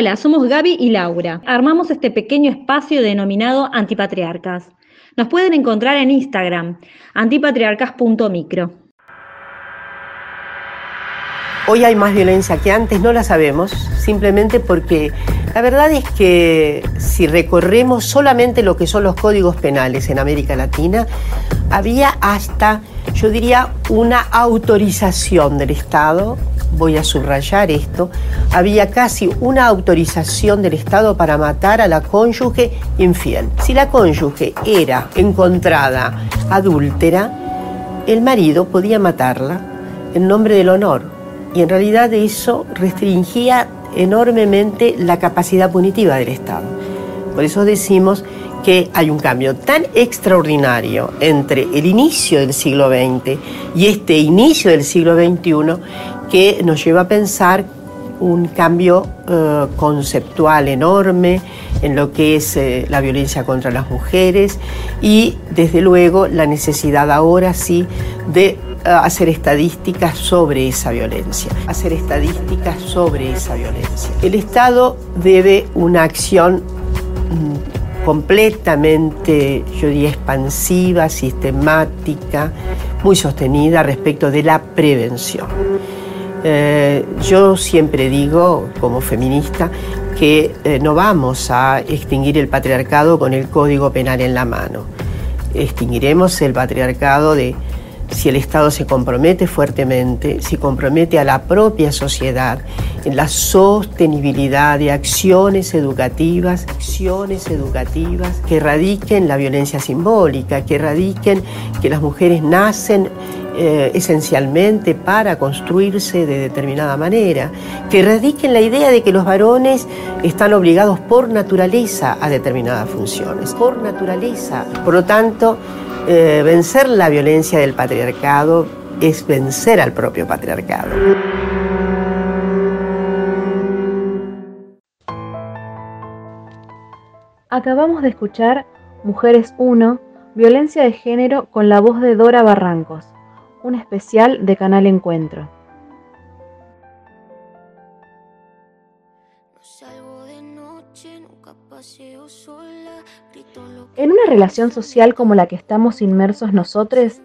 Hola, somos Gaby y Laura. Armamos este pequeño espacio denominado Antipatriarcas. Nos pueden encontrar en Instagram, antipatriarcas.micro. Hoy hay más violencia que antes, no la sabemos, simplemente porque la verdad es que si recorremos solamente lo que son los códigos penales en América Latina, había hasta, yo diría, una autorización del Estado, voy a subrayar esto, había casi una autorización del Estado para matar a la cónyuge infiel. Si la cónyuge era encontrada adúltera, el marido podía matarla en nombre del honor y en realidad eso restringía enormemente la capacidad punitiva del Estado. Por eso decimos que hay un cambio tan extraordinario entre el inicio del siglo XX y este inicio del siglo XXI que nos lleva a pensar un cambio eh, conceptual enorme en lo que es eh, la violencia contra las mujeres y desde luego la necesidad ahora sí de hacer estadísticas sobre esa violencia, hacer estadísticas sobre esa violencia. El Estado debe una acción mm, completamente, yo diría, expansiva, sistemática, muy sostenida respecto de la prevención. Eh, yo siempre digo, como feminista, que eh, no vamos a extinguir el patriarcado con el Código Penal en la mano. Extinguiremos el patriarcado de si el Estado se compromete fuertemente, si compromete a la propia sociedad en la sostenibilidad de acciones educativas, acciones educativas que erradiquen la violencia simbólica, que erradiquen que las mujeres nacen eh, esencialmente para construirse de determinada manera, que erradiquen la idea de que los varones están obligados por naturaleza a determinadas funciones, por naturaleza. Por lo tanto, eh, vencer la violencia del patriarcado es vencer al propio patriarcado. Acabamos de escuchar Mujeres 1, Violencia de Género con la voz de Dora Barrancos, un especial de Canal Encuentro. En una relación social como la que estamos inmersos nosotros,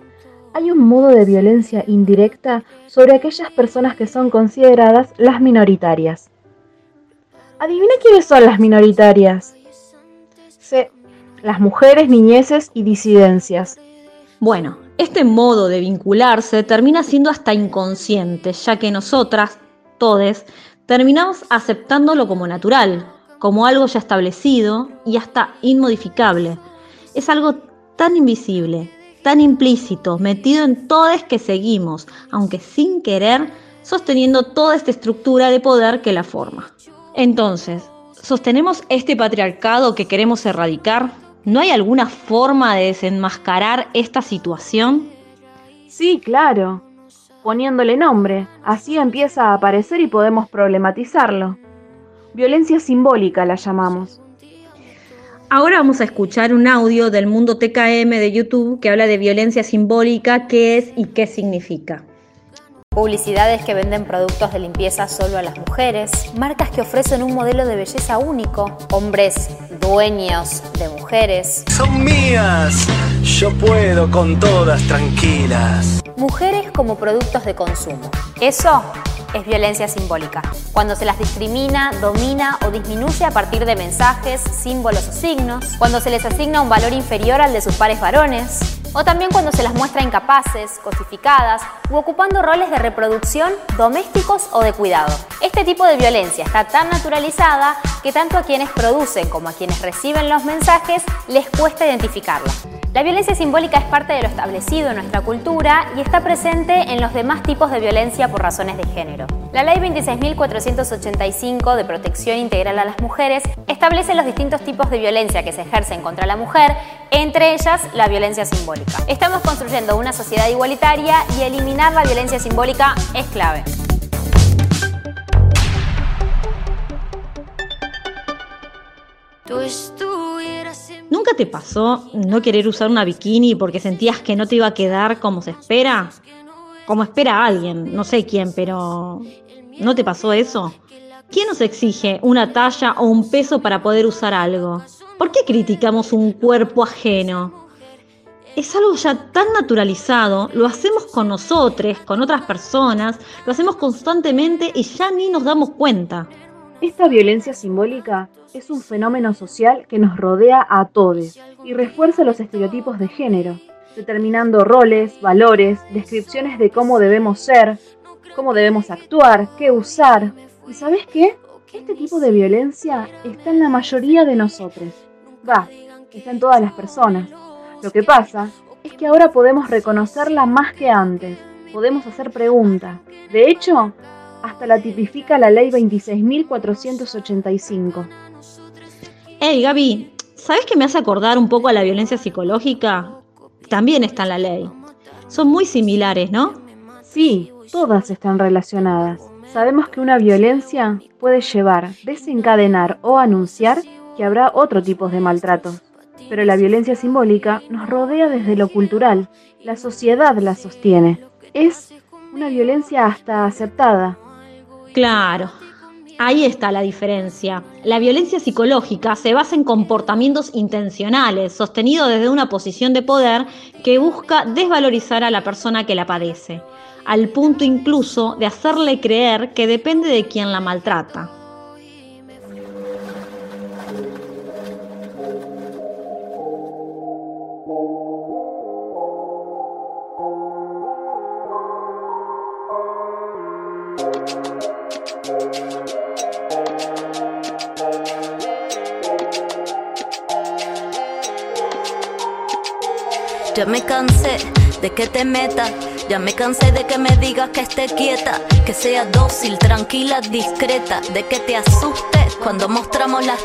hay un modo de violencia indirecta sobre aquellas personas que son consideradas las minoritarias. Adivina quiénes son las minoritarias. Sí, las mujeres, niñeces y disidencias. Bueno, este modo de vincularse termina siendo hasta inconsciente, ya que nosotras, todes, terminamos aceptándolo como natural, como algo ya establecido y hasta inmodificable. Es algo tan invisible, tan implícito, metido en todos que seguimos, aunque sin querer, sosteniendo toda esta estructura de poder que la forma. Entonces, ¿sostenemos este patriarcado que queremos erradicar? ¿No hay alguna forma de desenmascarar esta situación? Sí, claro. Poniéndole nombre, así empieza a aparecer y podemos problematizarlo. Violencia simbólica la llamamos. Ahora vamos a escuchar un audio del Mundo TKM de YouTube que habla de violencia simbólica, qué es y qué significa. Publicidades que venden productos de limpieza solo a las mujeres, marcas que ofrecen un modelo de belleza único, hombres dueños de mujeres. Son mías, yo puedo con todas tranquilas. Mujeres como productos de consumo. Eso es violencia simbólica, cuando se las discrimina, domina o disminuye a partir de mensajes, símbolos o signos, cuando se les asigna un valor inferior al de sus pares varones, o también cuando se las muestra incapaces, cosificadas u ocupando roles de reproducción, domésticos o de cuidado. Este tipo de violencia está tan naturalizada que tanto a quienes producen como a quienes reciben los mensajes les cuesta identificarla. La violencia simbólica es parte de lo establecido en nuestra cultura y está presente en los demás tipos de violencia por razones de género. La Ley 26.485 de Protección Integral a las Mujeres establece los distintos tipos de violencia que se ejercen contra la mujer, entre ellas la violencia simbólica. Estamos construyendo una sociedad igualitaria y eliminar la violencia simbólica es clave. ¿Nunca te pasó no querer usar una bikini porque sentías que no te iba a quedar como se espera? Como espera alguien, no sé quién, pero ¿no te pasó eso? ¿Quién nos exige una talla o un peso para poder usar algo? ¿Por qué criticamos un cuerpo ajeno? Es algo ya tan naturalizado, lo hacemos con nosotros, con otras personas, lo hacemos constantemente y ya ni nos damos cuenta. Esta violencia simbólica es un fenómeno social que nos rodea a todos y refuerza los estereotipos de género, determinando roles, valores, descripciones de cómo debemos ser, cómo debemos actuar, qué usar. ¿Y sabes qué? Este tipo de violencia está en la mayoría de nosotros. Va, está en todas las personas. Lo que pasa es que ahora podemos reconocerla más que antes. Podemos hacer preguntas. De hecho, hasta la tipifica la ley 26.485. Hey Gaby, ¿sabes que me hace acordar un poco a la violencia psicológica? También está en la ley. Son muy similares, ¿no? Sí, todas están relacionadas. Sabemos que una violencia puede llevar, desencadenar o anunciar que habrá otro tipo de maltratos. Pero la violencia simbólica nos rodea desde lo cultural. La sociedad la sostiene. Es una violencia hasta aceptada. Claro, Ahí está la diferencia. La violencia psicológica se basa en comportamientos intencionales, sostenidos desde una posición de poder que busca desvalorizar a la persona que la padece, al punto incluso de hacerle creer que depende de quien la maltrata. Ya me cansé de que te metas. Ya me cansé de que me digas que esté quieta, que sea dócil, tranquila, discreta, de que te asustes cuando mostramos las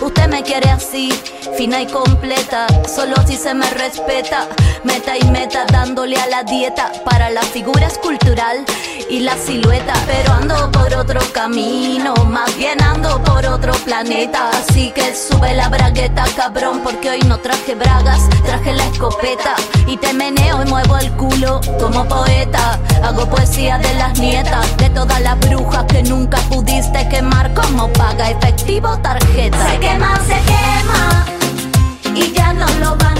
Usted me quiere así, fina y completa, solo si se me respeta. Meta y meta dándole a la dieta para la figura escultural y la silueta. Pero ando por otro camino, más bien ando por otro planeta. Así que sube la bragueta, cabrón, porque hoy no traje bragas, traje la escopeta y te meneo y muevo el culo como poeta. Poesía de las nietas, de todas las brujas que nunca pudiste quemar como paga efectivo tarjeta. Se quema, se quema y ya no lo van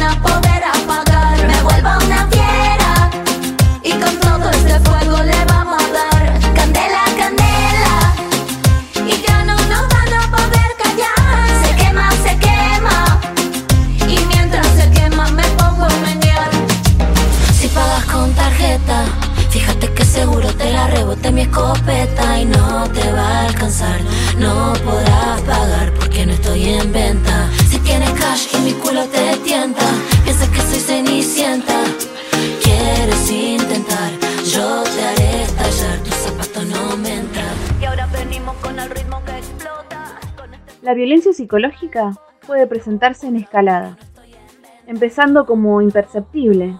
violencia psicológica puede presentarse en escalada, empezando como imperceptible.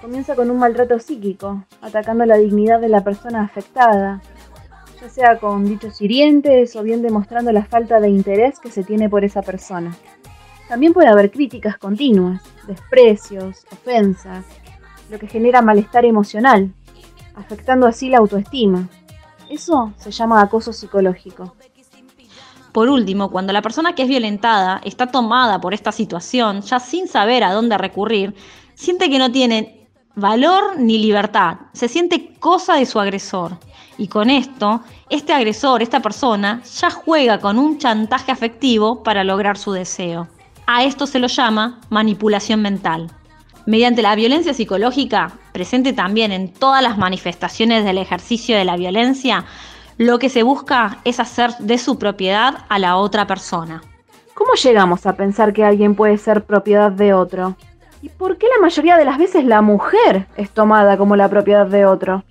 Comienza con un maltrato psíquico, atacando la dignidad de la persona afectada, ya sea con dichos hirientes o bien demostrando la falta de interés que se tiene por esa persona. También puede haber críticas continuas, desprecios, ofensas, lo que genera malestar emocional, afectando así la autoestima. Eso se llama acoso psicológico. Por último, cuando la persona que es violentada está tomada por esta situación, ya sin saber a dónde recurrir, siente que no tiene valor ni libertad, se siente cosa de su agresor. Y con esto, este agresor, esta persona, ya juega con un chantaje afectivo para lograr su deseo. A esto se lo llama manipulación mental. Mediante la violencia psicológica, presente también en todas las manifestaciones del ejercicio de la violencia, lo que se busca es hacer de su propiedad a la otra persona. ¿Cómo llegamos a pensar que alguien puede ser propiedad de otro? ¿Y por qué la mayoría de las veces la mujer es tomada como la propiedad de otro?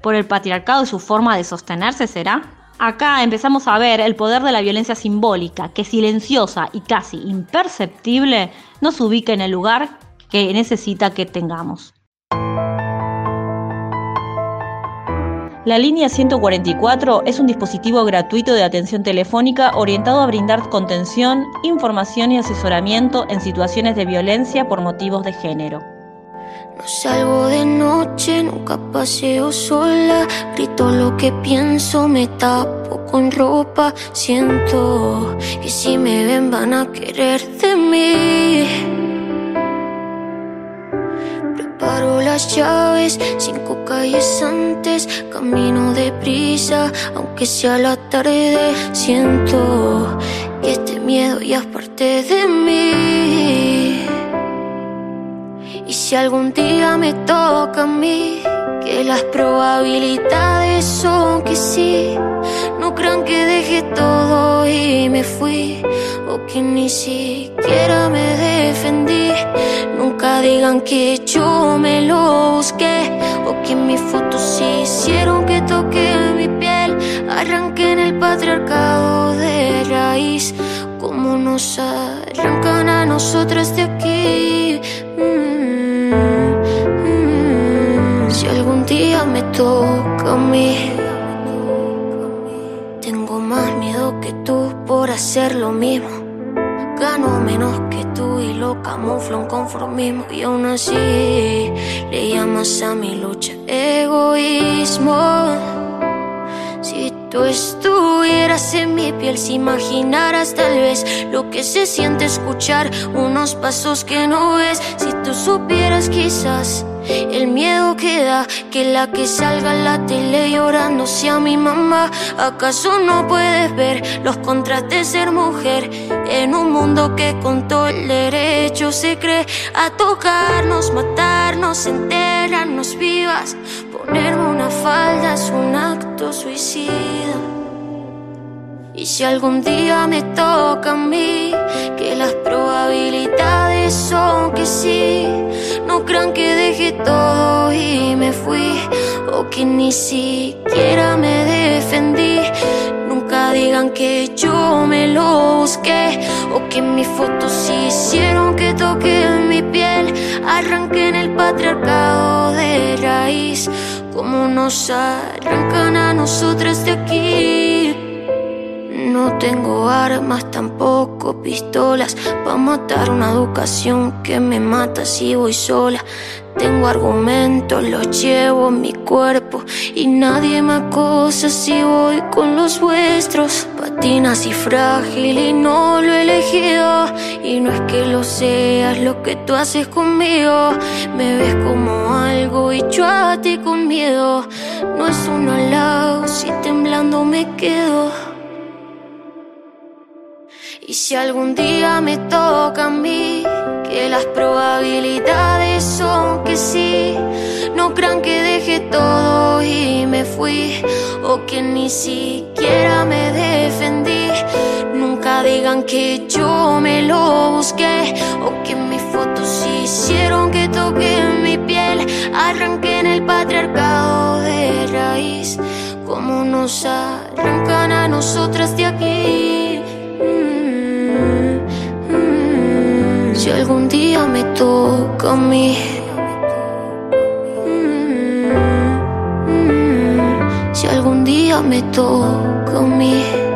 ¿Por el patriarcado y su forma de sostenerse será? Acá empezamos a ver el poder de la violencia simbólica, que silenciosa y casi imperceptible nos ubica en el lugar que necesita que tengamos. La línea 144 es un dispositivo gratuito de atención telefónica orientado a brindar contención, información y asesoramiento en situaciones de violencia por motivos de género. No salgo de noche, nunca paseo sola. Grito lo que pienso, me tapo con ropa. Siento que si me ven van a querer de mí. Las llaves, cinco calles antes. Camino deprisa, aunque sea la tarde. Siento que este miedo ya es parte de mí. Y si algún día me toca a mí, que las probabilidades son que sí. No crean que dejé todo y me fui, o que ni siquiera me defendí. Nunca digan que yo me lo busqué, o que mis fotos hicieron que toque mi piel. Arranquen el patriarcado de raíz, como nos arrancan a nosotras de aquí. Mm, mm. Si algún día me toca a mí, tú por hacer lo mismo. Gano menos que tú y lo camuflo en conformismo. Y aún así le llamas a mi lucha egoísmo. Si tú estuvieras en mi piel, si imaginaras tal vez lo que se siente escuchar unos pasos que no ves. Si tú supieras quizás el miedo que da que la que salga en la tele llorando sea mi mamá. ¿Acaso no puedes ver los contras de ser mujer en un mundo que con todo el derecho se cree a tocarnos, matarnos, enterrarnos vivas? Ponerme una falda es un acto suicida. Y si algún día me toca a mí, que las probabilidades son que sí. Que dejé todo y me fui, o que ni siquiera me defendí. Nunca digan que yo me lo busqué, o que mis fotos hicieron que toque mi piel. Arranquen el patriarcado de raíz, como nos arrancan a nosotras de aquí. No tengo armas, tampoco pistolas. Pa' matar una educación que me mata si voy sola. Tengo argumentos, los llevo en mi cuerpo. Y nadie me acosa si voy con los vuestros. Patinas y frágil y no lo he elegido. Y no es que lo seas lo que tú haces conmigo. Me ves como algo y yo a ti con miedo. No es un halago si temblando me quedo y si algún día me toca a mí, que las probabilidades son que sí. No crean que dejé todo y me fui, o que ni siquiera me defendí. Nunca digan que yo me lo busqué, o que mis fotos hicieron que toque mi piel. Arranquen el patriarcado de raíz, como nos arrancan a nosotras de aquí. Si algún día me toca a mí. Mm, mm, Si algún día me toca a mí.